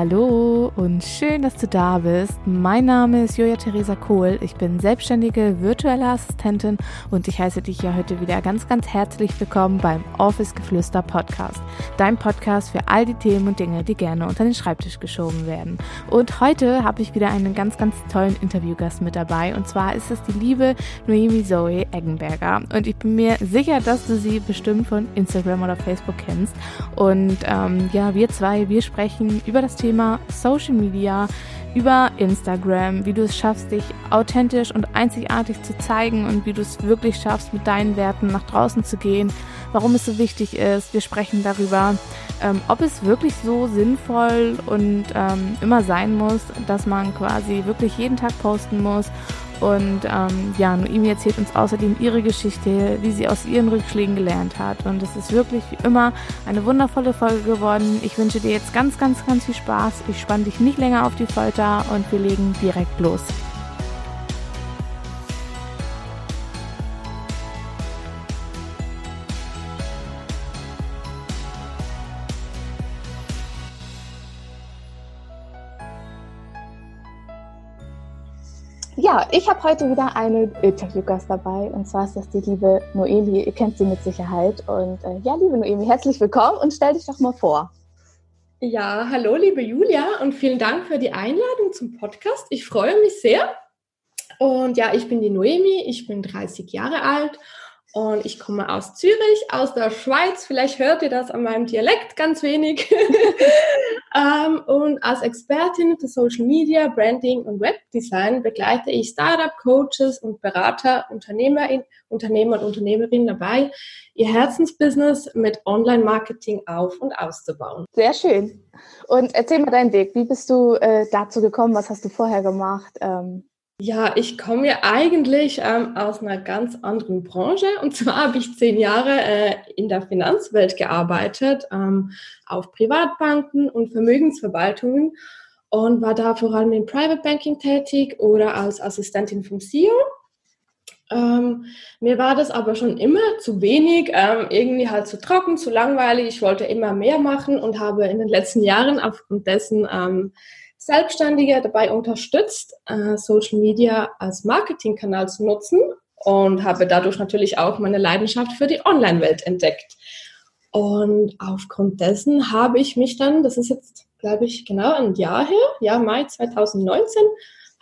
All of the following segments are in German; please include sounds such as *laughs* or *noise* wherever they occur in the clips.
Hallo und schön, dass du da bist. Mein Name ist Julia Theresa Kohl. Ich bin selbstständige virtuelle Assistentin und ich heiße dich ja heute wieder ganz, ganz herzlich willkommen beim Office Geflüster Podcast. Dein Podcast für all die Themen und Dinge, die gerne unter den Schreibtisch geschoben werden. Und heute habe ich wieder einen ganz, ganz tollen Interviewgast mit dabei und zwar ist es die liebe Noemi Zoe Eggenberger. Und ich bin mir sicher, dass du sie bestimmt von Instagram oder Facebook kennst. Und ähm, ja, wir zwei, wir sprechen über das Thema Social Media, über Instagram, wie du es schaffst, dich authentisch und einzigartig zu zeigen und wie du es wirklich schaffst, mit deinen Werten nach draußen zu gehen, warum es so wichtig ist. Wir sprechen darüber, ähm, ob es wirklich so sinnvoll und ähm, immer sein muss, dass man quasi wirklich jeden Tag posten muss und ähm, ja, Noemi erzählt uns außerdem ihre Geschichte, wie sie aus ihren Rückschlägen gelernt hat. Und es ist wirklich wie immer eine wundervolle Folge geworden. Ich wünsche dir jetzt ganz, ganz, ganz viel Spaß. Ich spanne dich nicht länger auf die Folter und wir legen direkt los. Ja, ich habe heute wieder eine Interviewgast dabei und zwar ist das die liebe Noemi. Ihr kennt sie mit Sicherheit. Und äh, ja, liebe Noemi, herzlich willkommen und stell dich doch mal vor. Ja, hallo liebe Julia und vielen Dank für die Einladung zum Podcast. Ich freue mich sehr. Und ja, ich bin die Noemi, ich bin 30 Jahre alt und ich komme aus Zürich, aus der Schweiz. Vielleicht hört ihr das an meinem Dialekt ganz wenig. *laughs* ähm, und als Expertin für Social Media, Branding und Webdesign begleite ich Startup, Coaches und Berater, Unternehmer, Unternehmer und Unternehmerinnen dabei, ihr Herzensbusiness mit Online-Marketing auf- und auszubauen. Sehr schön. Und erzähl mal deinen Weg. Wie bist du äh, dazu gekommen? Was hast du vorher gemacht? Ähm ja, ich komme ja eigentlich ähm, aus einer ganz anderen Branche. Und zwar habe ich zehn Jahre äh, in der Finanzwelt gearbeitet, ähm, auf Privatbanken und Vermögensverwaltungen und war da vor allem im Private Banking tätig oder als Assistentin vom CEO. Ähm, mir war das aber schon immer zu wenig, ähm, irgendwie halt zu trocken, zu langweilig. Ich wollte immer mehr machen und habe in den letzten Jahren aufgrund dessen ähm, Selbstständige dabei unterstützt, äh, Social Media als Marketingkanal zu nutzen und habe dadurch natürlich auch meine Leidenschaft für die Online-Welt entdeckt. Und aufgrund dessen habe ich mich dann, das ist jetzt, glaube ich, genau ein Jahr her, ja, Mai 2019,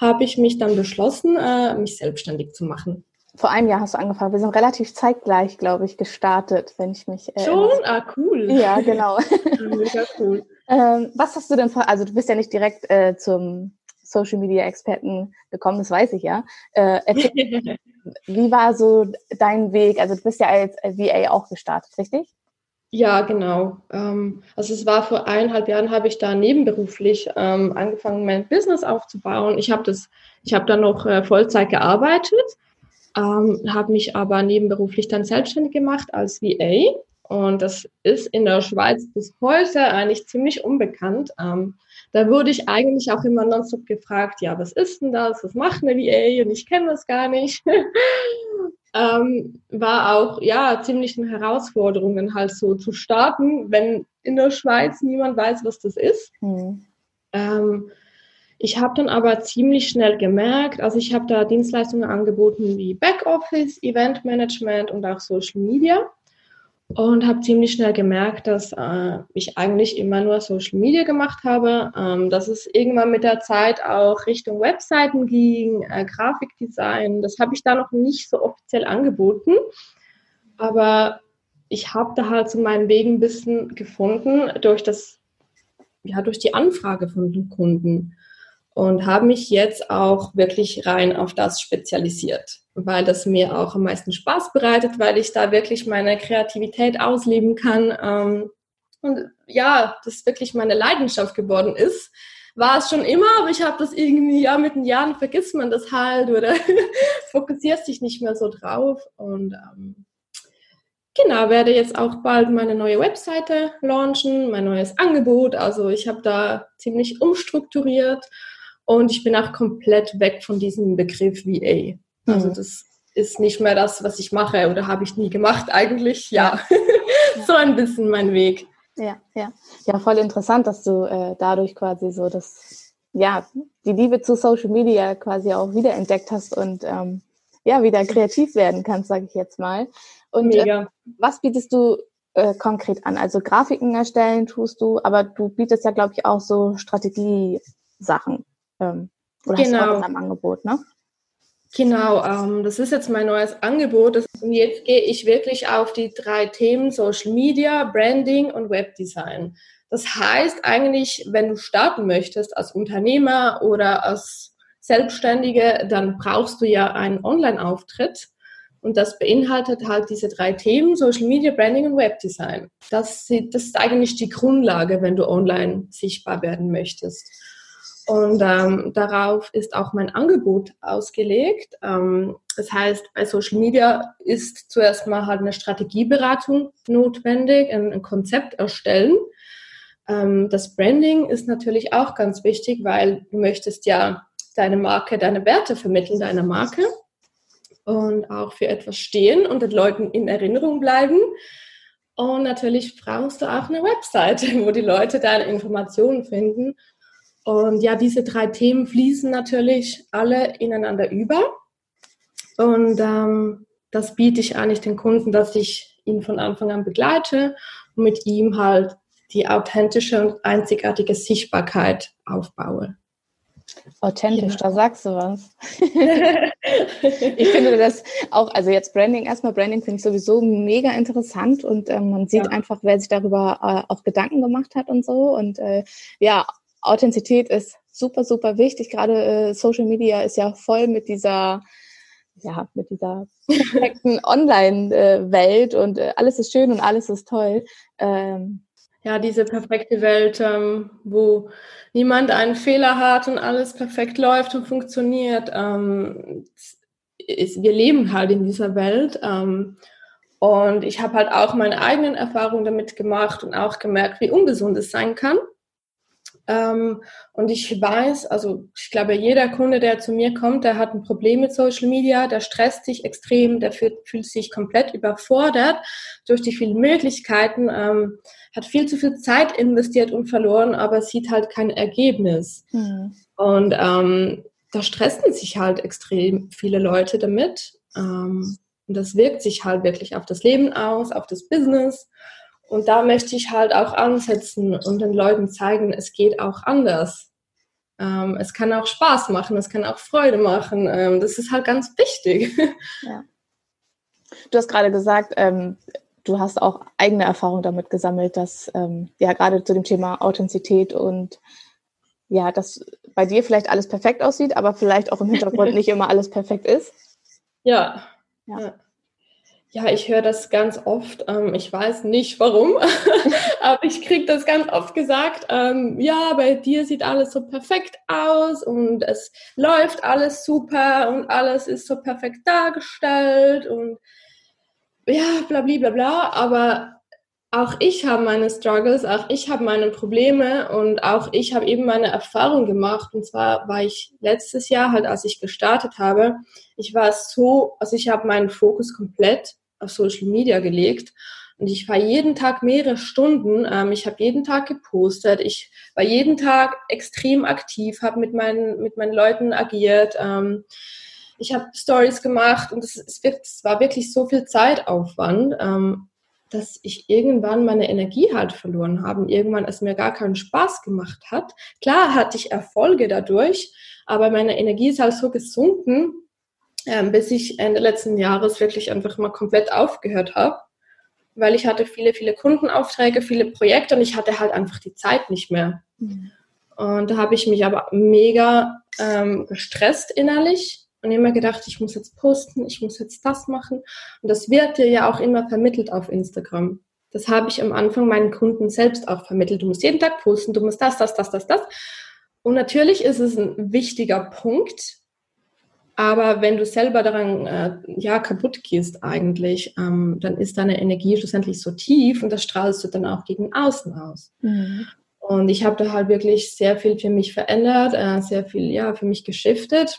habe ich mich dann beschlossen, äh, mich selbstständig zu machen. Vor einem Jahr hast du angefangen. Wir sind relativ zeitgleich, glaube ich, gestartet, wenn ich mich erinnere. Schon? Ah, cool. Ja, genau. *laughs* Mega cool. Ähm, was hast du denn vor? Also du bist ja nicht direkt äh, zum Social Media Experten gekommen, das weiß ich ja. Äh, erzähl, *laughs* wie war so dein Weg? Also du bist ja als VA auch gestartet, richtig? Ja, genau. Ähm, also es war vor eineinhalb Jahren, habe ich da nebenberuflich ähm, angefangen, mein Business aufzubauen. Ich habe das, ich habe da noch äh, Vollzeit gearbeitet, ähm, habe mich aber nebenberuflich dann selbstständig gemacht als VA und das ist in der Schweiz bis heute eigentlich ziemlich unbekannt. Ähm, da wurde ich eigentlich auch immer nonstop gefragt, ja, was ist denn das? Was macht eine VA? Und ich kenne das gar nicht. *laughs* ähm, war auch, ja, ziemlich eine Herausforderung, halt so zu starten, wenn in der Schweiz niemand weiß, was das ist. Mhm. Ähm, ich habe dann aber ziemlich schnell gemerkt, also ich habe da Dienstleistungen angeboten wie Backoffice, Event Management und auch Social Media und habe ziemlich schnell gemerkt, dass äh, ich eigentlich immer nur Social Media gemacht habe, ähm, dass es irgendwann mit der Zeit auch Richtung Webseiten ging, äh, Grafikdesign. Das habe ich da noch nicht so offiziell angeboten, aber ich habe da halt so meinen Weg ein bisschen gefunden durch das, ja, durch die Anfrage von den Kunden und habe mich jetzt auch wirklich rein auf das spezialisiert, weil das mir auch am meisten Spaß bereitet, weil ich da wirklich meine Kreativität ausleben kann. Ähm, und ja, das wirklich meine Leidenschaft geworden ist. War es schon immer, aber ich habe das irgendwie, ja, mit den Jahren vergisst man das halt oder *laughs* fokussiert sich nicht mehr so drauf. Und ähm, genau, werde jetzt auch bald meine neue Webseite launchen, mein neues Angebot. Also ich habe da ziemlich umstrukturiert und ich bin auch komplett weg von diesem Begriff VA. Also mhm. das ist nicht mehr das, was ich mache oder habe ich nie gemacht eigentlich. Ja, *laughs* so ein bisschen mein Weg. Ja, ja. Ja, voll interessant, dass du äh, dadurch quasi so das, ja, die Liebe zu Social Media quasi auch wiederentdeckt hast und ähm, ja, wieder kreativ werden kannst, sage ich jetzt mal. Und äh, was bietest du äh, konkret an? Also Grafiken erstellen tust du, aber du bietest ja, glaube ich, auch so Strategiesachen. Ähm, oder genau. hast du auch genau. Angebot, ne? Genau, ähm, das ist jetzt mein neues Angebot. Und jetzt gehe ich wirklich auf die drei Themen Social Media, Branding und Webdesign. Das heißt eigentlich, wenn du starten möchtest als Unternehmer oder als Selbstständige, dann brauchst du ja einen Online-Auftritt. Und das beinhaltet halt diese drei Themen, Social Media, Branding und Webdesign. Das, das ist eigentlich die Grundlage, wenn du online sichtbar werden möchtest. Und ähm, darauf ist auch mein Angebot ausgelegt. Ähm, das heißt, bei Social Media ist zuerst mal halt eine Strategieberatung notwendig, ein, ein Konzept erstellen. Ähm, das Branding ist natürlich auch ganz wichtig, weil du möchtest ja deine Marke, deine Werte vermitteln, deine Marke und auch für etwas stehen und den Leuten in Erinnerung bleiben. Und natürlich brauchst du auch eine Webseite, *laughs* wo die Leute deine Informationen finden und ja, diese drei Themen fließen natürlich alle ineinander über. Und ähm, das biete ich eigentlich den Kunden, dass ich ihn von Anfang an begleite und mit ihm halt die authentische und einzigartige Sichtbarkeit aufbaue. Authentisch, ja. da sagst du was. *laughs* ich finde das auch, also jetzt Branding, erstmal Branding finde ich sowieso mega interessant und ähm, man sieht ja. einfach, wer sich darüber äh, auch Gedanken gemacht hat und so. Und äh, ja, Authentizität ist super, super wichtig. Gerade äh, Social Media ist ja voll mit dieser, ja, mit dieser perfekten *laughs* Online-Welt und äh, alles ist schön und alles ist toll. Ähm, ja, diese perfekte Welt, ähm, wo niemand einen Fehler hat und alles perfekt läuft und funktioniert. Ähm, ist, wir leben halt in dieser Welt. Ähm, und ich habe halt auch meine eigenen Erfahrungen damit gemacht und auch gemerkt, wie ungesund es sein kann. Ähm, und ich weiß, also ich glaube, jeder Kunde, der zu mir kommt, der hat ein Problem mit Social Media, der stresst sich extrem, der fühlt, fühlt sich komplett überfordert durch die vielen Möglichkeiten, ähm, hat viel zu viel Zeit investiert und verloren, aber sieht halt kein Ergebnis. Mhm. Und ähm, da stressen sich halt extrem viele Leute damit. Ähm, und das wirkt sich halt wirklich auf das Leben aus, auf das Business. Und da möchte ich halt auch ansetzen und den Leuten zeigen, es geht auch anders. Ähm, es kann auch Spaß machen, es kann auch Freude machen. Ähm, das ist halt ganz wichtig. *laughs* Ja. Du hast gerade gesagt, ähm, du hast auch eigene Erfahrungen damit gesammelt, dass ähm, ja gerade zu dem Thema Authentizität und ja, dass bei dir vielleicht alles perfekt aussieht, aber vielleicht auch im Hintergrund *laughs* nicht immer alles perfekt ist. Ja. ja. ja. Ja, ich höre das ganz oft. Ähm, ich weiß nicht warum, *laughs* aber ich kriege das ganz oft gesagt. Ähm, ja, bei dir sieht alles so perfekt aus und es läuft alles super und alles ist so perfekt dargestellt und ja, bla bla bla bla. Aber auch ich habe meine Struggles, auch ich habe meine Probleme und auch ich habe eben meine Erfahrung gemacht. Und zwar war ich letztes Jahr halt, als ich gestartet habe, ich war so, also ich habe meinen Fokus komplett auf Social Media gelegt. Und ich war jeden Tag mehrere Stunden. Ähm, ich habe jeden Tag gepostet. Ich war jeden Tag extrem aktiv, habe mit meinen, mit meinen Leuten agiert. Ähm, ich habe Stories gemacht und es, es, es, war wirklich so viel Zeitaufwand, ähm, dass ich irgendwann meine Energie halt verloren habe. Und irgendwann es mir gar keinen Spaß gemacht hat. Klar hatte ich Erfolge dadurch, aber meine Energie ist halt so gesunken, ähm, bis ich Ende letzten Jahres wirklich einfach mal komplett aufgehört habe, weil ich hatte viele, viele Kundenaufträge, viele Projekte und ich hatte halt einfach die Zeit nicht mehr. Mhm. Und da habe ich mich aber mega ähm, gestresst innerlich und immer gedacht, ich muss jetzt posten, ich muss jetzt das machen. Und das wird dir ja auch immer vermittelt auf Instagram. Das habe ich am Anfang meinen Kunden selbst auch vermittelt. Du musst jeden Tag posten, du musst das, das, das, das, das. Und natürlich ist es ein wichtiger Punkt, aber wenn du selber daran äh, ja kaputt gehst eigentlich, ähm, dann ist deine Energie schlussendlich so tief und das strahlst du dann auch gegen außen aus. Mhm. Und ich habe da halt wirklich sehr viel für mich verändert, äh, sehr viel ja für mich geschiftet.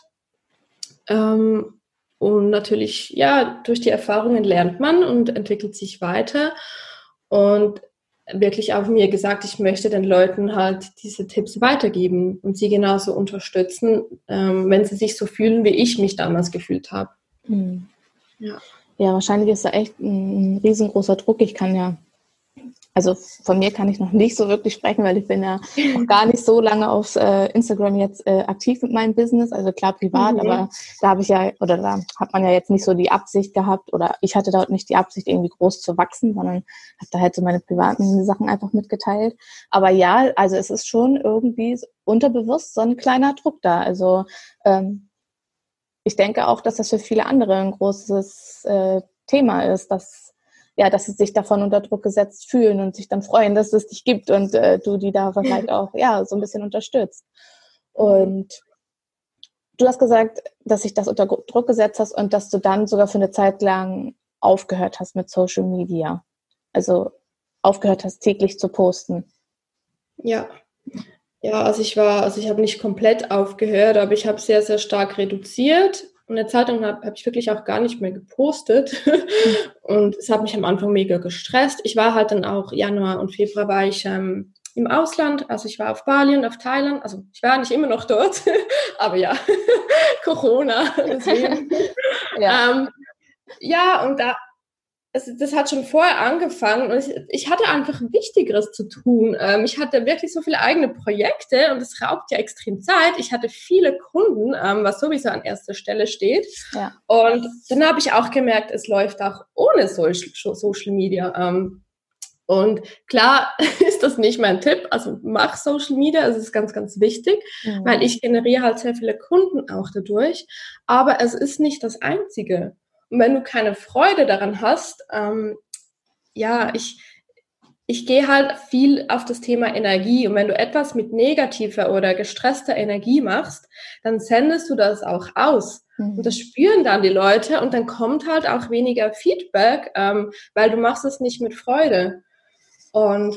Ähm, und natürlich, ja, durch die Erfahrungen lernt man und entwickelt sich weiter. Und wirklich auch mir gesagt, ich möchte den Leuten halt diese Tipps weitergeben und sie genauso unterstützen, ähm, wenn sie sich so fühlen, wie ich mich damals gefühlt habe. Mhm. Ja. ja, wahrscheinlich ist da echt ein riesengroßer Druck. Ich kann ja also von mir kann ich noch nicht so wirklich sprechen, weil ich bin ja noch gar nicht so lange auf äh, Instagram jetzt äh, aktiv mit meinem Business, also klar privat, mhm. aber da habe ich ja, oder da hat man ja jetzt nicht so die Absicht gehabt, oder ich hatte dort nicht die Absicht, irgendwie groß zu wachsen, sondern habe da halt so meine privaten Sachen einfach mitgeteilt. Aber ja, also es ist schon irgendwie unterbewusst so ein kleiner Druck da. Also ähm, ich denke auch, dass das für viele andere ein großes äh, Thema ist, dass ja, dass sie sich davon unter Druck gesetzt fühlen und sich dann freuen, dass es dich gibt und äh, du die da *laughs* vielleicht auch ja so ein bisschen unterstützt. Und du hast gesagt, dass sich das unter Druck gesetzt hast und dass du dann sogar für eine Zeit lang aufgehört hast mit Social Media. Also aufgehört hast, täglich zu posten. Ja. Ja, also ich war, also ich habe nicht komplett aufgehört, aber ich habe sehr, sehr stark reduziert und eine Zeitung habe hab ich wirklich auch gar nicht mehr gepostet. *laughs* und es hat mich am Anfang mega gestresst. Ich war halt dann auch Januar und Februar war ich ähm, im Ausland. Also ich war auf Bali und auf Thailand. Also ich war nicht immer noch dort, *laughs* aber ja, *laughs* Corona. Ja. Ähm, ja, und da, es, das hat schon vorher angefangen und ich, ich hatte einfach Wichtigeres zu tun. Ähm, ich hatte wirklich so viele eigene Projekte und es raubt ja extrem Zeit. Ich hatte viele Kunden, ähm, was sowieso an erster Stelle steht. Ja. Und dann habe ich auch gemerkt, es läuft auch ohne Social, Social Media. Ähm, und klar *laughs* ist das nicht mein Tipp, also mach Social Media, das ist ganz, ganz wichtig, mhm. weil ich generiere halt sehr viele Kunden auch dadurch. Aber es ist nicht das Einzige. Und wenn du keine Freude daran hast, ähm, ja, ich, ich gehe halt viel auf das Thema Energie. Und wenn du etwas mit negativer oder gestresster Energie machst, dann sendest du das auch aus. Mhm. Und das spüren dann die Leute und dann kommt halt auch weniger Feedback, ähm, weil du machst es nicht mit Freude. Und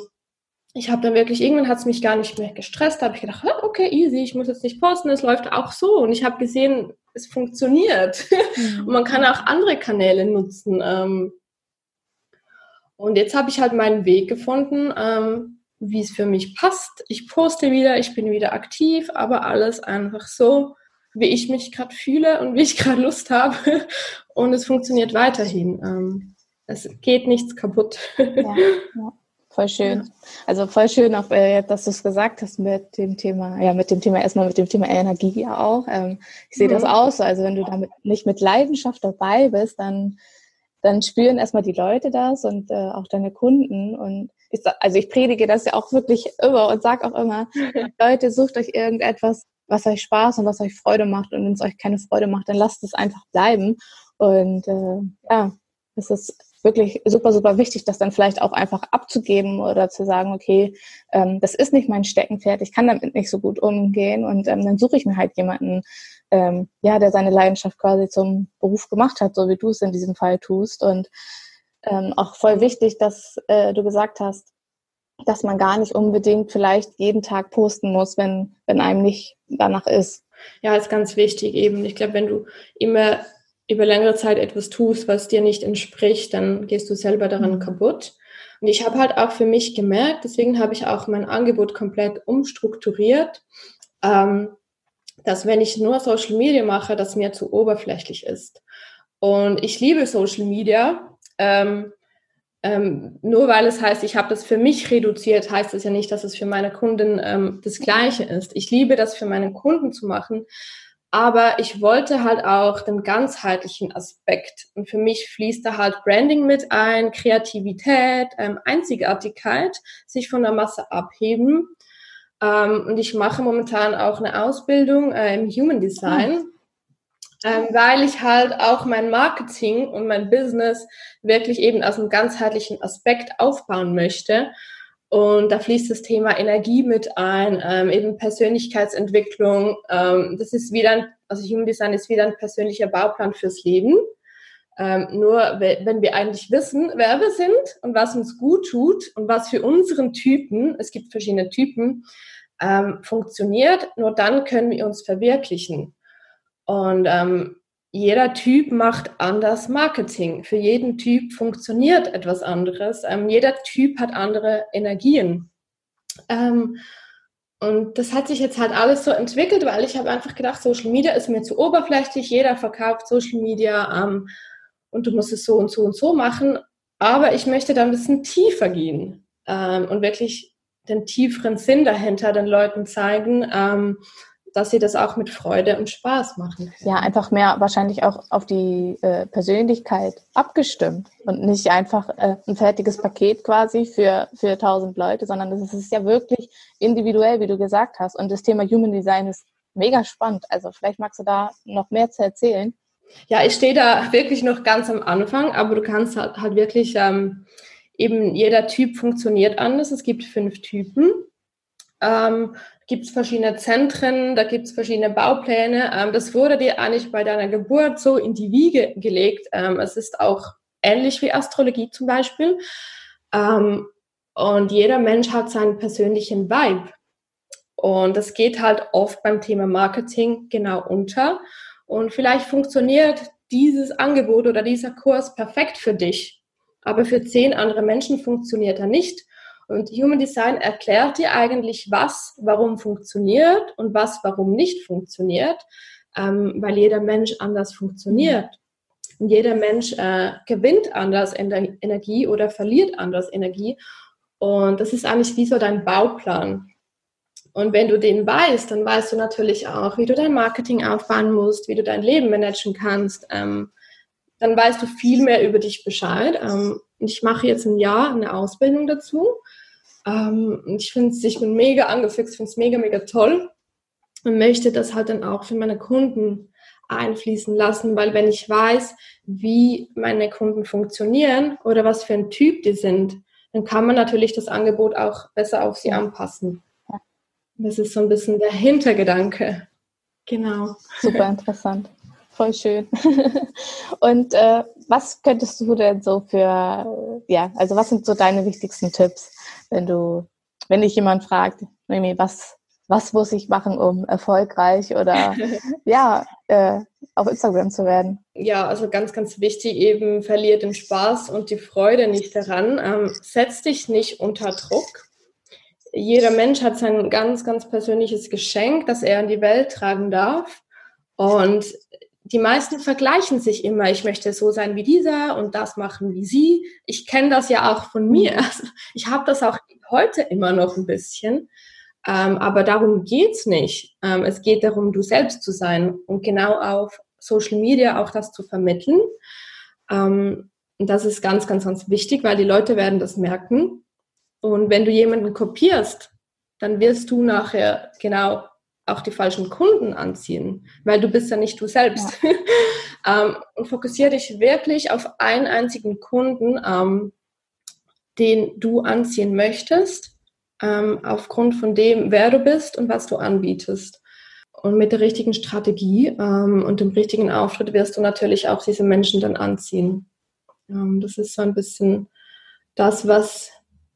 ich habe dann wirklich, irgendwann hat es mich gar nicht mehr gestresst, da habe ich gedacht, okay, easy, ich muss jetzt nicht posten, es läuft auch so. Und ich habe gesehen, es funktioniert. Mhm. *laughs* Und man kann auch andere Kanäle nutzen. Ähm. Und jetzt habe ich halt meinen Weg gefunden, ähm, wie es für mich passt. Ich poste wieder, ich bin wieder aktiv, aber alles einfach so, wie ich mich gerade fühle und wie ich gerade Lust habe. *laughs* Und es funktioniert weiterhin. Ähm. Es geht nichts kaputt. Ja, *laughs* ja. Voll schön. Also voll schön auch, äh, dass du es gesagt hast mit dem Thema, ja, mit dem Thema erstmal mit dem Thema Energie ja auch. Ähm, ich sehe mhm. das auch so. Also wenn du damit nicht mit Leidenschaft dabei bist, dann, dann spüren erstmal die Leute das und äh, auch deine Kunden. Und ich, also ich predige das ja auch wirklich immer und sag auch immer, *laughs* Leute, sucht euch irgendetwas, was euch Spaß und was euch Freude macht. Und wenn es euch keine Freude macht, dann lasst es einfach bleiben. Und äh, ja, es ist wirklich super, super wichtig, das dann vielleicht auch einfach abzugeben oder zu sagen, okay, ähm, das ist nicht mein Steckenpferd, ich kann damit nicht so gut umgehen und ähm, dann suche ich mir halt jemanden, ähm, ja, der seine Leidenschaft quasi zum Beruf gemacht hat, so wie du es in diesem Fall tust und ähm, auch voll wichtig, dass äh, du gesagt hast, dass man gar nicht unbedingt vielleicht jeden Tag posten muss, wenn, wenn einem nicht danach ist. Ja, ist ganz wichtig eben. Ich glaube, wenn du immer über längere Zeit etwas tust, was dir nicht entspricht, dann gehst du selber daran mhm. kaputt. Und ich habe halt auch für mich gemerkt, deswegen habe ich auch mein Angebot komplett umstrukturiert, ähm, dass wenn ich nur Social Media mache, das mir zu oberflächlich ist. Und ich liebe Social Media. Ähm, ähm, nur weil es heißt, ich habe das für mich reduziert, heißt das ja nicht, dass es für meine Kunden ähm, das Gleiche ist. Ich liebe das für meine Kunden zu machen, aber ich wollte halt auch den ganzheitlichen Aspekt. Und für mich fließt da halt Branding mit ein, Kreativität, ähm, Einzigartigkeit, sich von der Masse abheben. Ähm, und ich mache momentan auch eine Ausbildung äh, im Human Design. Ähm, weil ich halt auch mein Marketing und mein Business wirklich eben aus einem ganzheitlichen Aspekt aufbauen möchte. Und da fließt das Thema Energie mit ein, ähm, eben Persönlichkeitsentwicklung. Ähm, das ist wieder, ein, also Human Design ist wieder ein persönlicher Bauplan fürs Leben. Ähm, nur wenn wir eigentlich wissen, wer wir sind und was uns gut tut und was für unseren Typen, es gibt verschiedene Typen, ähm, funktioniert, nur dann können wir uns verwirklichen. Und ähm, jeder Typ macht anders Marketing. Für jeden Typ funktioniert etwas anderes. Ähm, jeder Typ hat andere Energien. Ähm, und das hat sich jetzt halt alles so entwickelt, weil ich habe einfach gedacht, Social Media ist mir zu oberflächlich. Jeder verkauft Social Media ähm, und du musst es so und so und so machen. Aber ich möchte da ein bisschen tiefer gehen ähm, und wirklich den tieferen Sinn dahinter den Leuten zeigen ähm, dass sie das auch mit Freude und Spaß machen. Ja, einfach mehr wahrscheinlich auch auf die äh, Persönlichkeit abgestimmt und nicht einfach äh, ein fertiges Paket quasi für, für tausend Leute, sondern das ist ja wirklich individuell, wie du gesagt hast. Und das Thema Human Design ist mega spannend. Also vielleicht magst du da noch mehr zu erzählen. Ja, ich stehe da wirklich noch ganz am Anfang, aber du kannst halt, halt wirklich ähm, eben jeder Typ funktioniert anders. Es gibt fünf Typen. Ähm, gibt es verschiedene Zentren, da gibt es verschiedene Baupläne. Ähm, das wurde dir eigentlich bei deiner Geburt so in die Wiege gelegt. Ähm, es ist auch ähnlich wie Astrologie zum Beispiel. Ähm, und jeder Mensch hat seinen persönlichen Vibe. Und das geht halt oft beim Thema Marketing genau unter. Und vielleicht funktioniert dieses Angebot oder dieser Kurs perfekt für dich, aber für zehn andere Menschen funktioniert er nicht. Und Human Design erklärt dir eigentlich, was warum funktioniert und was warum nicht funktioniert, ähm, weil jeder Mensch anders funktioniert. Und jeder Mensch äh, gewinnt anders Energie oder verliert anders Energie. Und das ist eigentlich wie so dein Bauplan. Und wenn du den weißt, dann weißt du natürlich auch, wie du dein Marketing aufbauen musst, wie du dein Leben managen kannst. Ähm, dann weißt du viel mehr über dich Bescheid. Ähm, ich mache jetzt ein Jahr eine Ausbildung dazu. Ähm, ich finde es, ich bin mega angefixt, finde es mega, mega toll und möchte das halt dann auch für meine Kunden einfließen lassen, weil wenn ich weiß, wie meine Kunden funktionieren oder was für ein Typ die sind, dann kann man natürlich das Angebot auch besser auf sie anpassen. Das ist so ein bisschen der Hintergedanke. Genau. Super interessant. Voll schön. *laughs* Und äh, was könntest du denn so für, ja, also was sind so deine wichtigsten Tipps, wenn du, wenn dich jemand fragt, was, was muss ich machen, um erfolgreich oder *laughs* ja, äh, auf Instagram zu werden? Ja, also ganz, ganz wichtig eben, verlier den Spaß und die Freude nicht daran. Ähm, setz dich nicht unter Druck. Jeder Mensch hat sein ganz, ganz persönliches Geschenk, das er in die Welt tragen darf. Und die meisten vergleichen sich immer, ich möchte so sein wie dieser und das machen wie sie. Ich kenne das ja auch von mir. *laughs* Also ich habe das auch heute immer noch ein bisschen. Ähm, aber darum geht's nicht. Ähm, es geht darum, du selbst zu sein und genau auf Social Media auch das zu vermitteln. Ähm, und das ist ganz, ganz, ganz wichtig, weil die Leute werden das merken. Und wenn du jemanden kopierst, dann wirst du nachher genau auch die falschen Kunden anziehen, weil du bist ja nicht du selbst. Ja. *laughs* ähm, und fokussiere dich wirklich auf einen einzigen Kunden, ähm, den du anziehen möchtest, ähm, aufgrund von dem, wer du bist und was du anbietest. Und mit der richtigen Strategie ähm, und dem richtigen Auftritt wirst du natürlich auch diese Menschen dann anziehen. Ähm, das ist so ein bisschen das, was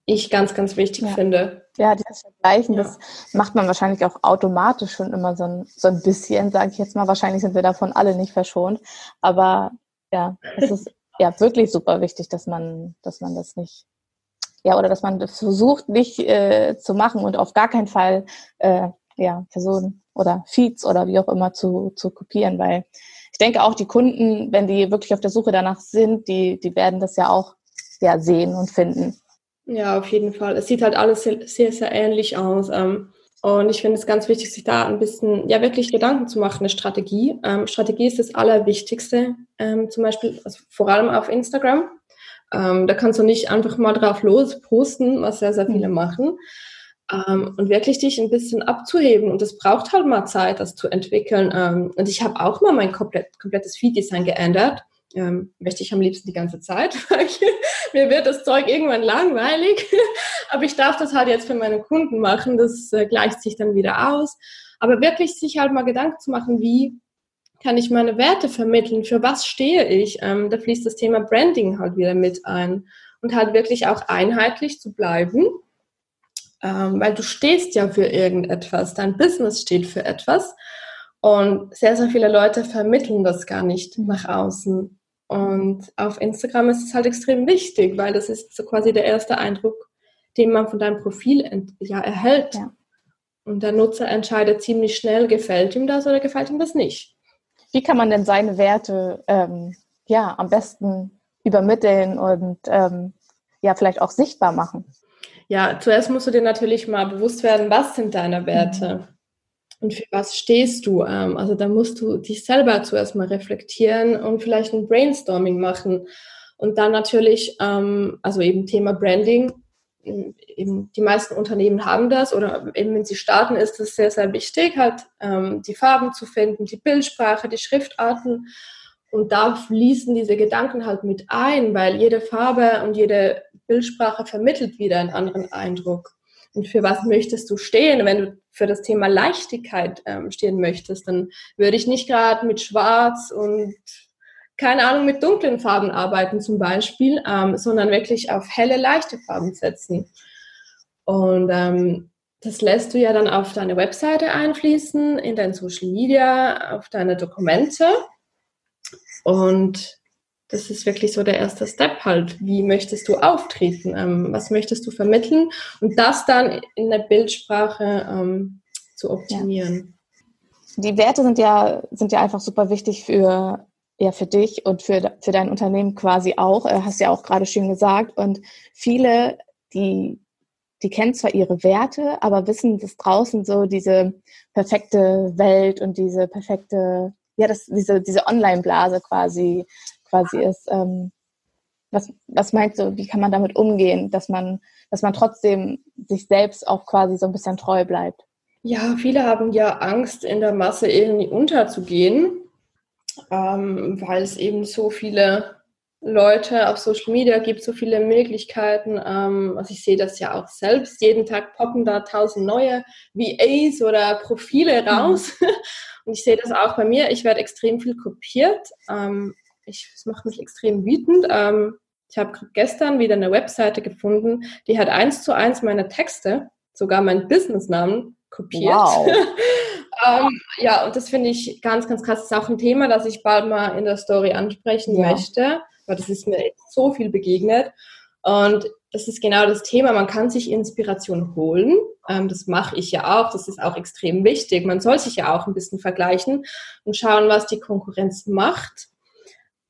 ich ganz, ganz wichtig ja. finde. Ja, dieses Vergleichen, ja. das macht man wahrscheinlich auch automatisch schon immer so ein, so ein bisschen, sage ich jetzt mal. Wahrscheinlich sind wir davon alle nicht verschont. Aber ja, es ist *laughs* ja wirklich super wichtig, dass man, dass man das nicht, ja, oder dass man das versucht nicht äh, zu machen und auf gar keinen Fall äh, ja, Personen oder Feeds oder wie auch immer zu, zu kopieren, weil ich denke auch die Kunden, wenn die wirklich auf der Suche danach sind, die, die werden das ja auch ja, sehen und finden. Ja, auf jeden Fall. Es sieht halt alles sehr, sehr, sehr ähnlich aus. Ähm, und ich finde es ganz wichtig, sich da ein bisschen, ja, wirklich Gedanken zu machen, eine Strategie. Ähm, Strategie ist das Allerwichtigste, ähm, zum Beispiel, also vor allem auf Instagram. da kannst du nicht einfach mal drauf los posten, was sehr, sehr viele mhm. machen. und wirklich dich ein bisschen abzuheben. Und es braucht halt mal Zeit, das zu entwickeln. und ich habe auch mal mein komplett, komplettes Feed-Design geändert ähm, möchte ich am liebsten die ganze Zeit. *laughs* Mir wird das Zeug irgendwann langweilig, *laughs* aber ich darf das halt jetzt für meine Kunden machen. Das äh, gleicht sich dann wieder aus. Aber wirklich sich halt mal Gedanken zu machen, wie kann ich meine Werte vermitteln? Für was stehe ich? Ähm, da fließt das Thema Branding halt wieder mit ein und halt wirklich auch einheitlich zu bleiben, ähm, weil du stehst ja für irgendetwas. Dein Business steht für etwas. Und sehr, sehr viele Leute vermitteln das gar nicht nach außen. Und auf Instagram ist es halt extrem wichtig, weil das ist so quasi der erste Eindruck, den man von deinem Profil ja, erhält. Ja. Und der Nutzer entscheidet ziemlich schnell, gefällt ihm das oder gefällt ihm das nicht. Wie kann man denn seine Werte ähm, ja, am besten übermitteln und ähm, ja, vielleicht auch sichtbar machen? Ja, zuerst musst du dir natürlich mal bewusst werden, was sind deine Werte? Mhm und für was stehst du? Ähm, also da musst du dich selber zuerst mal reflektieren und vielleicht ein Brainstorming machen. Und dann natürlich, ähm, also eben Thema Branding, eben die meisten Unternehmen haben das oder eben wenn sie starten, ist es sehr, sehr wichtig, halt ähm, die Farben zu finden, die Bildsprache, die Schriftarten. Und da fließen diese Gedanken halt mit ein, weil jede Farbe und jede Bildsprache vermittelt wieder einen anderen Eindruck. Und für was möchtest du stehen? Wenn du für das Thema Leichtigkeit ähm, stehen möchtest, dann würde ich nicht gerade mit Schwarz und keine Ahnung, mit dunklen Farben arbeiten zum Beispiel, ähm, sondern wirklich auf helle, leichte Farben setzen. Und ähm, das lässt du ja dann auf deine Webseite einfließen, in dein Social Media, auf deine Dokumente. Und das ist wirklich so der erste Step halt. Wie möchtest du auftreten? Ähm, was möchtest du vermitteln? Und das dann in der Bildsprache ähm, zu optimieren. Ja. Die Werte sind ja, sind ja einfach super wichtig für, ja, für dich und für, für dein Unternehmen quasi auch. Äh, hast ja auch gerade schön gesagt. Und viele, die, die kennen zwar ihre Werte, aber wissen, dass draußen so diese perfekte Welt und diese perfekte, ja, das, diese, diese Online-Blase quasi quasi ist. Ähm, was, was meinst du, wie kann man damit umgehen, dass man, dass man trotzdem sich selbst auch quasi so ein bisschen treu bleibt? Ja, viele haben ja Angst, in der Masse irgendwie unterzugehen, ähm, weil es eben so viele Leute auf Social Media gibt, so viele Möglichkeiten. Ähm, also ich sehe das ja auch selbst. Jeden Tag poppen da tausend neue VAs oder Profile mhm. raus. Mhm. *laughs* Und ich sehe das auch bei mir. Ich werde extrem viel kopiert. Ähm, ich, es macht mich extrem wütend. Ähm, ich habe gestern wieder eine Webseite gefunden, die hat eins zu eins meine Texte, sogar meinen Businessnamen kopiert. Wow. *laughs* ähm, ja, und das finde ich ganz, ganz krass. Das ist auch ein Thema, das ich bald mal in der Story ansprechen ja. möchte, weil das ist mir so viel begegnet. Und das ist genau das Thema. Man kann sich Inspiration holen. Ähm, das mache ich ja auch. Das ist auch extrem wichtig. Man soll sich ja auch ein bisschen vergleichen und schauen, was die Konkurrenz macht.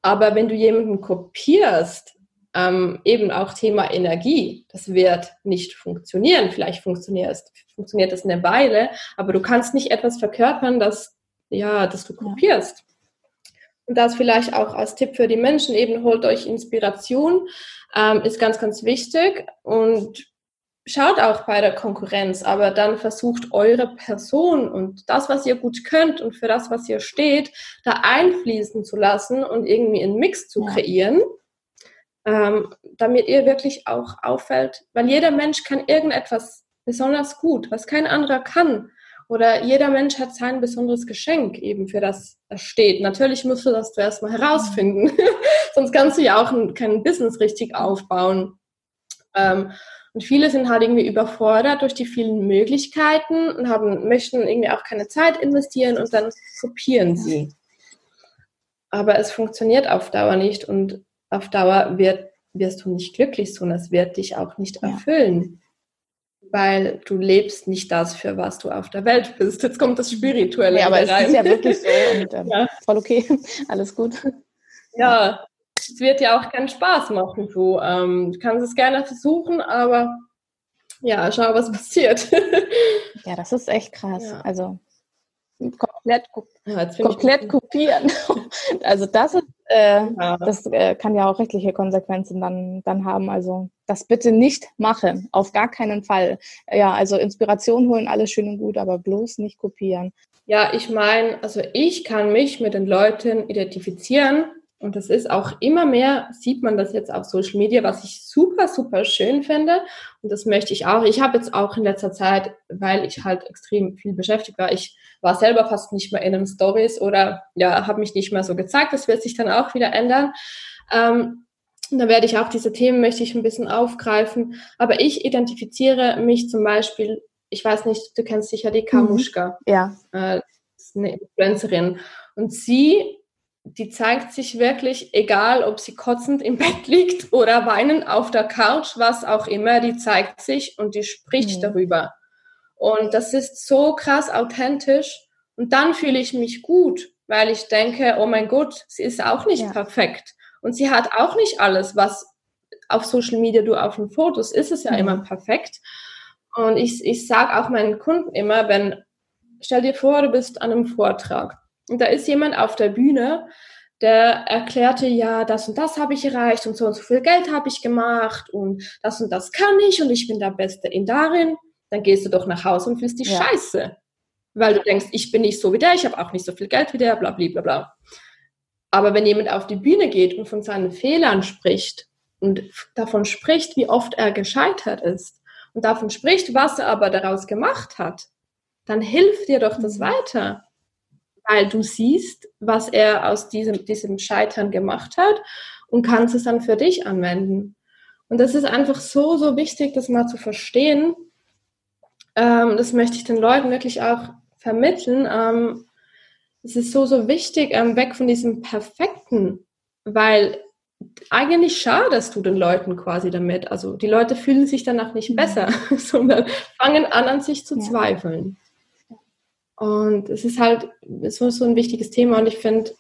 Aber wenn du jemanden kopierst, ähm, eben auch Thema Energie, das wird nicht funktionieren. Vielleicht funktioniert es, funktioniert es eine Weile, aber du kannst nicht etwas verkörpern, das, ja, das du kopierst. Und das vielleicht auch als Tipp für die Menschen, eben holt euch Inspiration, ähm, ist ganz, ganz wichtig. Und schaut auch bei der Konkurrenz, aber dann versucht eure Person und das, was ihr gut könnt und für das, was ihr steht, da einfließen zu lassen und irgendwie einen Mix zu kreieren, ähm, damit ihr wirklich auch auffällt, weil jeder Mensch kann irgendetwas besonders gut, was kein anderer kann. Oder jeder Mensch hat sein besonderes Geschenk eben, für das er steht. Natürlich musst du das zuerst mal herausfinden, *laughs* sonst kannst du ja auch ein, kein Business richtig aufbauen. Ähm, und viele sind halt irgendwie überfordert durch die vielen Möglichkeiten und haben, möchten irgendwie auch keine Zeit investieren und dann kopieren sie. Aber es funktioniert auf Dauer nicht und auf Dauer wird, wirst du nicht glücklich, sondern es wird dich auch nicht erfüllen. Ja. Weil du lebst nicht das, für was du auf der Welt bist. Jetzt kommt das Spirituelle ja, aber es rein. ist ja wirklich so und ähm, *laughs* ja. voll okay. *laughs* Alles gut. Ja, es wird ja auch keinen Spaß machen. Du, ähm, du kannst es gerne versuchen, aber ja, schau, was *laughs* passiert. ja, das ist echt krass. Ja. Also komplett, ja, komplett kopieren. *laughs* also das ist, äh, ja. das äh, kann ja auch rechtliche Konsequenzen dann, dann haben. Also das bitte nicht machen, auf gar keinen Fall. Ja, also Inspiration holen, alles schön und gut, aber bloß nicht kopieren. Ja, ich meine, also ich kann mich mit den Leuten identifizieren, und das ist auch immer mehr, sieht man das jetzt auf Social Media, was ich super, super schön finde. Und das möchte ich auch. Ich habe jetzt auch in letzter Zeit, weil ich halt extrem viel beschäftigt war, ich war selber fast nicht mehr in den Stories oder ja, habe mich nicht mehr so gezeigt. Das wird sich dann auch wieder ändern. Ähm, da werde ich auch diese Themen, möchte ich ein bisschen aufgreifen. Aber ich identifiziere mich zum Beispiel, ich weiß nicht, du kennst sicher die Kamuschka. Mhm. Ja. Äh, ist eine Influencerin. Und sie, die zeigt sich wirklich, egal ob sie kotzend im *laughs* Bett liegt oder weinend auf der Couch, was auch immer, die zeigt sich und die spricht mhm. darüber. Und das ist so krass authentisch. Und dann fühle ich mich gut, weil ich denke, oh mein Gott, sie ist auch nicht ja. perfekt. Und sie hat auch nicht alles, was auf Social Media du auf den Fotos ist es ja mhm. immer perfekt. Und ich, ich sage auch meinen Kunden immer, wenn, stell dir vor, du bist an einem Vortrag und da ist jemand auf der Bühne, der erklärte, ja, das und das habe ich erreicht und so und so viel Geld habe ich gemacht und das und das kann ich und ich bin der Beste in darin, dann gehst du doch nach Hause und fühlst die ja. Scheiße. Weil du denkst, ich bin nicht so wie der, ich habe auch nicht so viel Geld wie der, bla bla bla bla. Aber wenn jemand auf die Bühne geht und von seinen Fehlern spricht und davon spricht, wie oft er gescheitert ist und davon spricht, was er aber daraus gemacht hat, dann hilft dir doch das mhm. weiter, weil du siehst, was er aus diesem, diesem Scheitern gemacht hat und kannst es dann für dich anwenden. Und das ist einfach so, so wichtig, das mal zu verstehen. Ähm, das möchte ich den Leuten wirklich auch vermitteln. Ähm, es ist so, so wichtig, ähm, weg von diesem Perfekten, weil eigentlich schadest du den Leuten quasi damit. Also die Leute fühlen sich danach nicht mhm. besser, *laughs* sondern fangen an, an sich zu ja. zweifeln. Und es ist halt so, so ein wichtiges Thema und ich finde,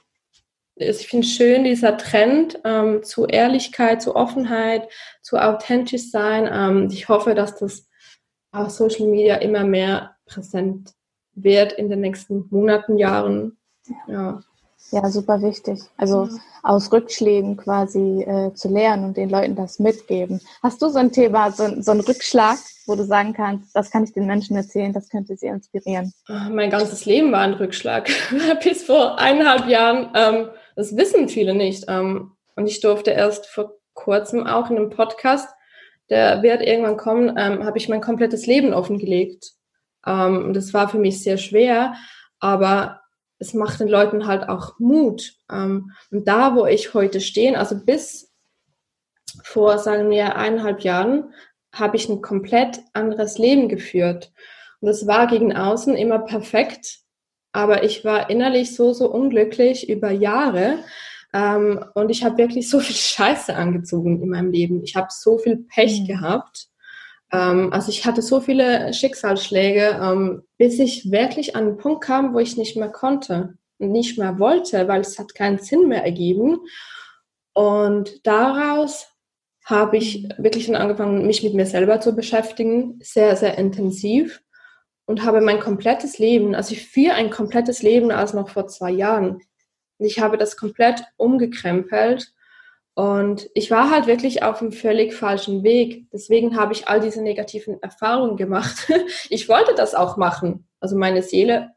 ich finde schön dieser Trend ähm, zu Ehrlichkeit, zu Offenheit, zu authentisch sein. Ähm, ich hoffe, dass das auf Social Media immer mehr präsent wird in den nächsten Monaten, Jahren. Ja. Ja, super wichtig. Also ja. aus Rückschlägen quasi äh, zu lernen und den Leuten das mitgeben. Hast du so ein Thema, so, so einen Rückschlag, wo du sagen kannst, das kann ich den Menschen erzählen, das könnte sie inspirieren? Mein ganzes Leben war ein Rückschlag. *laughs* Bis vor eineinhalb Jahren, ähm, das wissen viele nicht. Ähm, und ich durfte erst vor kurzem auch in einem Podcast, der wird irgendwann kommen, ähm, habe ich mein komplettes Leben offengelegt. Ähm, das war für mich sehr schwer, aber es macht den Leuten halt auch Mut. Ähm, und da, wo ich heute stehe, also bis vor, sagen wir, eineinhalb Jahren, habe ich ein komplett anderes Leben geführt. Und es war gegen außen immer perfekt, aber ich war innerlich so, so unglücklich über Jahre. Ähm, und ich habe wirklich so viel *laughs* Scheiße angezogen in meinem Leben. Ich habe so viel Pech mhm. gehabt. Ähm, also ich hatte so viele Schicksalsschläge, ähm, bis ich wirklich an den Punkt kam, wo ich nicht mehr konnte und nicht mehr wollte, weil es hat keinen Sinn mehr ergeben. Und daraus habe ich wirklich dann angefangen, mich mit mir selber zu beschäftigen, sehr, sehr intensiv und habe mein komplettes Leben, also ich führe ein komplettes Leben als noch vor zwei Jahren. Ich habe das komplett umgekrempelt und ich war halt wirklich auf einem völlig falschen Weg. Deswegen habe ich all diese negativen Erfahrungen gemacht. *laughs* Ich wollte das auch machen. Also meine Seele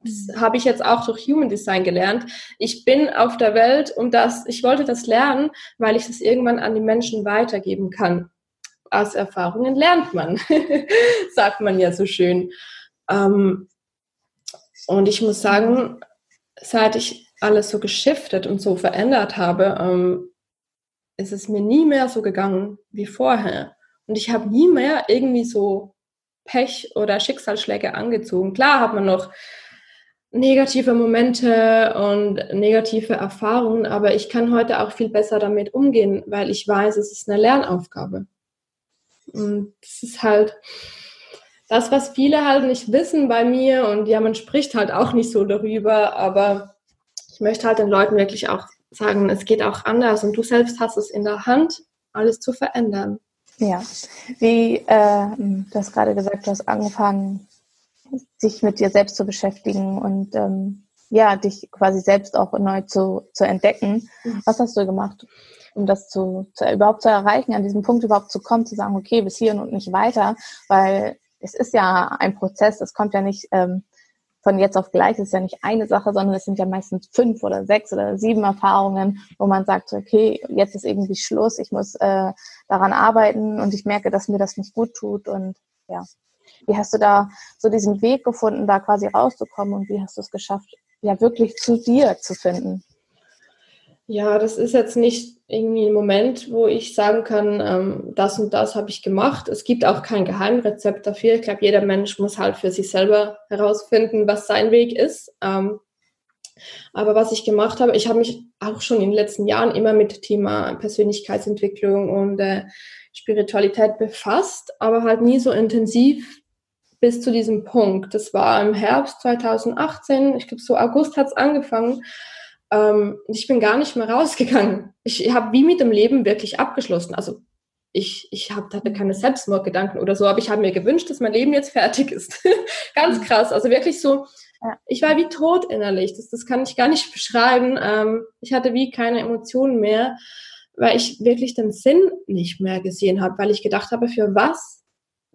das habe ich jetzt auch durch Human Design gelernt. Ich bin auf der Welt und das, ich wollte das lernen, weil ich das irgendwann an die Menschen weitergeben kann. Aus Erfahrungen lernt man, *laughs* sagt man ja so schön. Ähm, und ich muss sagen, seit ich alles so geschiftet und so verändert habe, ähm, ist es mir nie mehr so gegangen wie vorher. Und ich habe nie mehr irgendwie so Pech oder Schicksalsschläge angezogen. Klar hat man noch negative Momente und negative Erfahrungen, aber ich kann heute auch viel besser damit umgehen, weil ich weiß, es ist eine Lernaufgabe. Und das ist halt das, was viele halt nicht wissen bei mir und ja, man spricht halt auch nicht so darüber, aber ich möchte halt den Leuten wirklich auch sagen, es geht auch anders und du selbst hast es in der Hand, alles zu verändern. Ja, wie äh, du hast gerade gesagt, du hast angefangen, sich mit dir selbst zu beschäftigen und ähm, ja, dich quasi selbst auch neu zu, zu entdecken. Mhm. Was hast du gemacht, um das zu, zu überhaupt zu erreichen, an diesem Punkt überhaupt zu kommen, zu sagen, okay, bis hierhin und nicht weiter, weil es ist ja ein Prozess, es kommt ja nicht ähm, von jetzt auf gleich, ist ja nicht eine Sache, sondern es sind ja meistens fünf oder sechs oder sieben Erfahrungen, wo man sagt, okay, jetzt ist irgendwie Schluss, ich muss äh, daran arbeiten und ich merke, dass mir das nicht gut tut und ja. Wie hast du da so diesen Weg gefunden, da quasi rauszukommen und wie hast du es geschafft, ja wirklich zu dir zu finden? Ja, das ist jetzt nicht irgendwie ein Moment, wo ich sagen kann, ähm, das und das habe ich gemacht. Es gibt auch kein Geheimrezept dafür. Ich glaube, jeder Mensch muss halt für sich selber herausfinden, was sein Weg ist. Ähm, aber was ich gemacht habe, ich habe mich auch schon in den letzten Jahren immer mit Thema Persönlichkeitsentwicklung und äh, Spiritualität befasst, aber halt nie so intensiv bis zu diesem Punkt. Das war im Herbst 2018, ich glaube so August hat es angefangen. Ähm, ich bin gar nicht mehr rausgegangen. Ich habe wie mit dem Leben wirklich abgeschlossen. Also ich, ich hab, hatte keine Selbstmordgedanken oder so, aber ich habe mir gewünscht, dass mein Leben jetzt fertig ist. *laughs* Ganz mhm. krass. Also wirklich so, ich war wie tot innerlich. Das, das kann ich gar nicht beschreiben. Ähm, ich hatte wie keine Emotionen mehr, weil ich wirklich den Sinn nicht mehr gesehen habe, weil ich gedacht habe, für was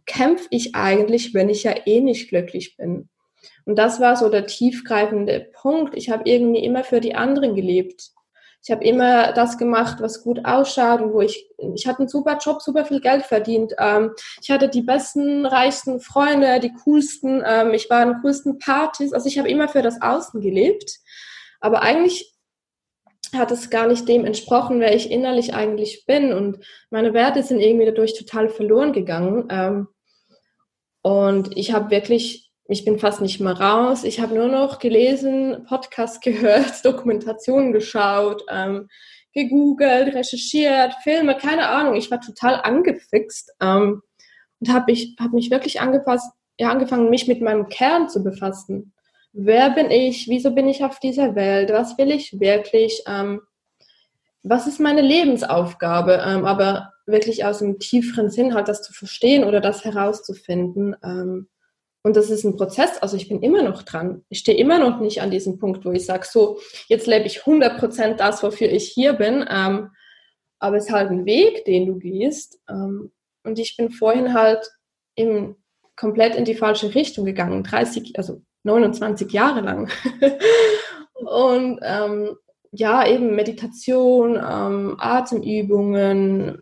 kämpfe ich eigentlich, wenn ich ja eh nicht glücklich bin? Und das war so der tiefgreifende Punkt. Ich habe irgendwie immer für die anderen gelebt. Ich habe immer das gemacht, was gut ausschaut und wo ich, ich hatte einen super Job, super viel Geld verdient. Ähm, ich hatte die besten, reichsten Freunde, die coolsten, ähm, ich war an den coolsten Partys. Also ich habe immer für das Außen gelebt. Aber eigentlich hat es gar nicht dem entsprochen, wer ich innerlich eigentlich bin. Und meine Werte sind irgendwie dadurch total verloren gegangen. Ähm, und ich habe wirklich ich bin fast nicht mehr raus. Ich habe nur noch gelesen, Podcast gehört, *laughs* Dokumentationen geschaut, ähm, gegoogelt, recherchiert, Filme, keine Ahnung. Ich war total angefixt ähm, und habe ich hab mich wirklich angepasst, ja, angefangen, mich mit meinem Kern zu befassen. Wer bin ich? Wieso bin ich auf dieser Welt? Was will ich wirklich? Ähm, was ist meine Lebensaufgabe? Ähm, aber wirklich aus einem tieferen Sinn halt das zu verstehen oder das herauszufinden. Und das ist ein Prozess, also ich bin immer noch dran. Ich stehe immer noch nicht an diesem Punkt, wo ich sage, so, jetzt lebe ich 100% das, wofür ich hier bin. Ähm, aber es ist halt ein Weg, den du gehst. Ähm, und ich bin vorhin halt im, komplett in die falsche Richtung gegangen, 30, also 29 Jahre lang. *laughs* und ähm, ja, eben Meditation, ähm, Atemübungen,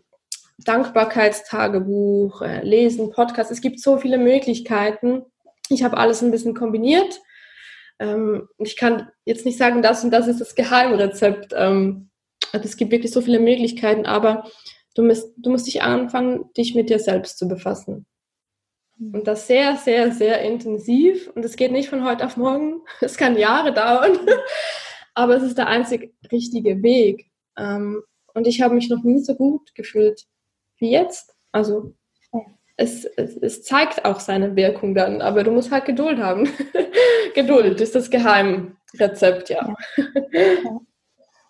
Dankbarkeitstagebuch, äh, Lesen, Podcast. Es gibt so viele Möglichkeiten. Ich habe alles ein bisschen kombiniert. Ähm, ich kann jetzt nicht sagen, das und das ist das Geheimrezept. Ähm, also es gibt wirklich so viele Möglichkeiten, aber du musst, du musst dich anfangen, dich mit dir selbst zu befassen. Mhm. Und das sehr, sehr, sehr intensiv. Und es geht nicht von heute auf morgen. *laughs* Es kann Jahre dauern. *laughs* Aber es ist der einzig richtige Weg. Ähm, und ich habe mich noch nie so gut gefühlt wie jetzt. Also es, es, es, zeigt auch seine Wirkung dann, aber du musst halt Geduld haben. *laughs* Geduld ist das Geheimrezept, ja. ja.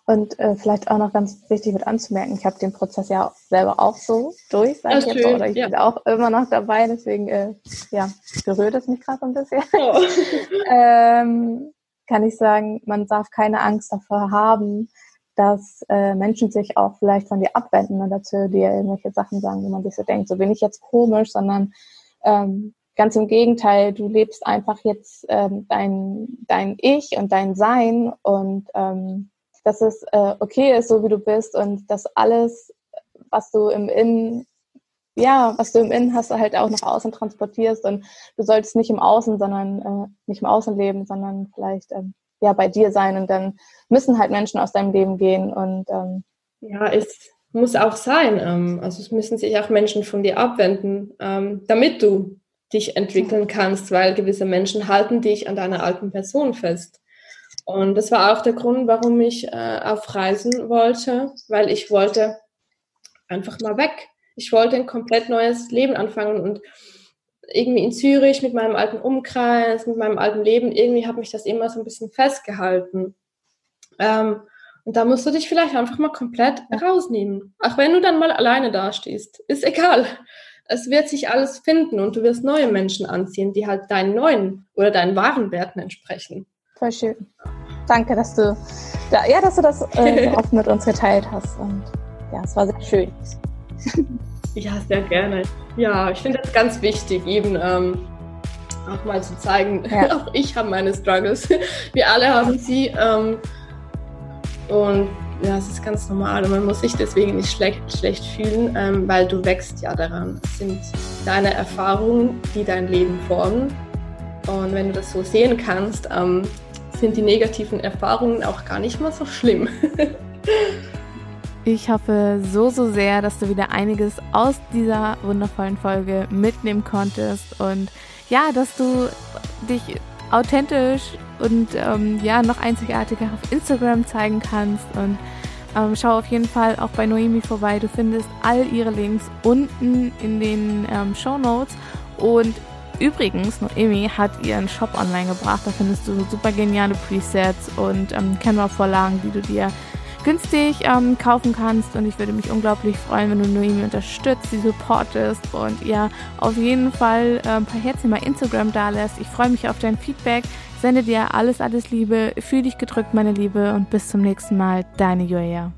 Und äh, vielleicht auch noch ganz wichtig mit anzumerken, ich habe den Prozess ja selber auch so durch, sage ich jetzt, oder ich ja. bin auch immer noch dabei, deswegen äh, ja, berührt es mich gerade ein bisschen. Oh. *laughs* ähm, kann ich sagen, man darf keine Angst davor haben, dass äh, Menschen sich auch vielleicht von dir abwenden und dazu dir irgendwelche Sachen sagen, wo man sich so denkt, so bin ich jetzt komisch, sondern ähm, ganz im Gegenteil, du lebst einfach jetzt ähm, dein, dein Ich und dein Sein und ähm, dass es äh, okay ist, so wie du bist und dass alles, was du im Innen, ja, was du im Innen hast, halt auch nach außen transportierst und du solltest nicht im Außen, sondern äh, nicht im Außen leben, sondern vielleicht ähm, ja bei dir sein und dann müssen halt Menschen aus deinem Leben gehen und ähm, ja, es muss auch sein. Ähm, also es müssen sich auch Menschen von dir abwenden, ähm, damit du dich entwickeln kannst, weil gewisse Menschen halten dich an deiner alten Person fest. Und das war auch der Grund, warum ich äh, auf Reisen wollte, weil ich wollte einfach mal weg. Ich wollte ein komplett neues Leben anfangen und irgendwie in Zürich mit meinem alten Umkreis, mit meinem alten Leben, irgendwie hat mich das immer so ein bisschen festgehalten. Ähm, und da musst du dich vielleicht einfach mal komplett rausnehmen. Auch wenn du dann mal alleine dastehst. Ist egal. Es wird sich alles finden und du wirst neue Menschen anziehen, die halt deinen neuen oder deinen wahren Werten entsprechen. Voll schön. Danke, dass du, da, ja, dass du das äh, *laughs* so oft mit uns geteilt hast. Und ja, es war sehr schön. *laughs* Ja, sehr gerne. Ja, ich finde das ganz wichtig, eben ähm, auch mal zu zeigen, ja. *laughs* auch ich habe meine Struggles. Wir alle haben sie. Ähm, und ja, es ist ganz normal und man muss sich deswegen nicht schlecht, schlecht fühlen, ähm, weil du wächst ja daran. Es sind deine Erfahrungen, die dein Leben formen. Und wenn du das so sehen kannst, ähm, sind die negativen Erfahrungen auch gar nicht mal so schlimm. *laughs* Ich hoffe so, so sehr, dass du wieder einiges aus dieser wundervollen Folge mitnehmen konntest und ja, dass du dich authentisch und ähm, ja, noch einzigartiger auf Instagram zeigen kannst und ähm, schau auf jeden Fall auch bei Noemi vorbei. Du findest all ihre Links unten in den ähm, Show Notes und Übrigens, Noemi hat ihren Shop online gebracht. Da findest du super geniale Presets und ähm, Canva-Vorlagen, die du dir günstig ähm, kaufen kannst. Und ich würde mich unglaublich freuen, wenn du Noemi unterstützt, sie supportest und ihr auf jeden Fall äh, ein paar Herzen bei Instagram da lässt. Ich freue mich auf dein Feedback. Sende dir alles, alles Liebe. Fühl dich gedrückt, meine Liebe. Und bis zum nächsten Mal. Deine Julia.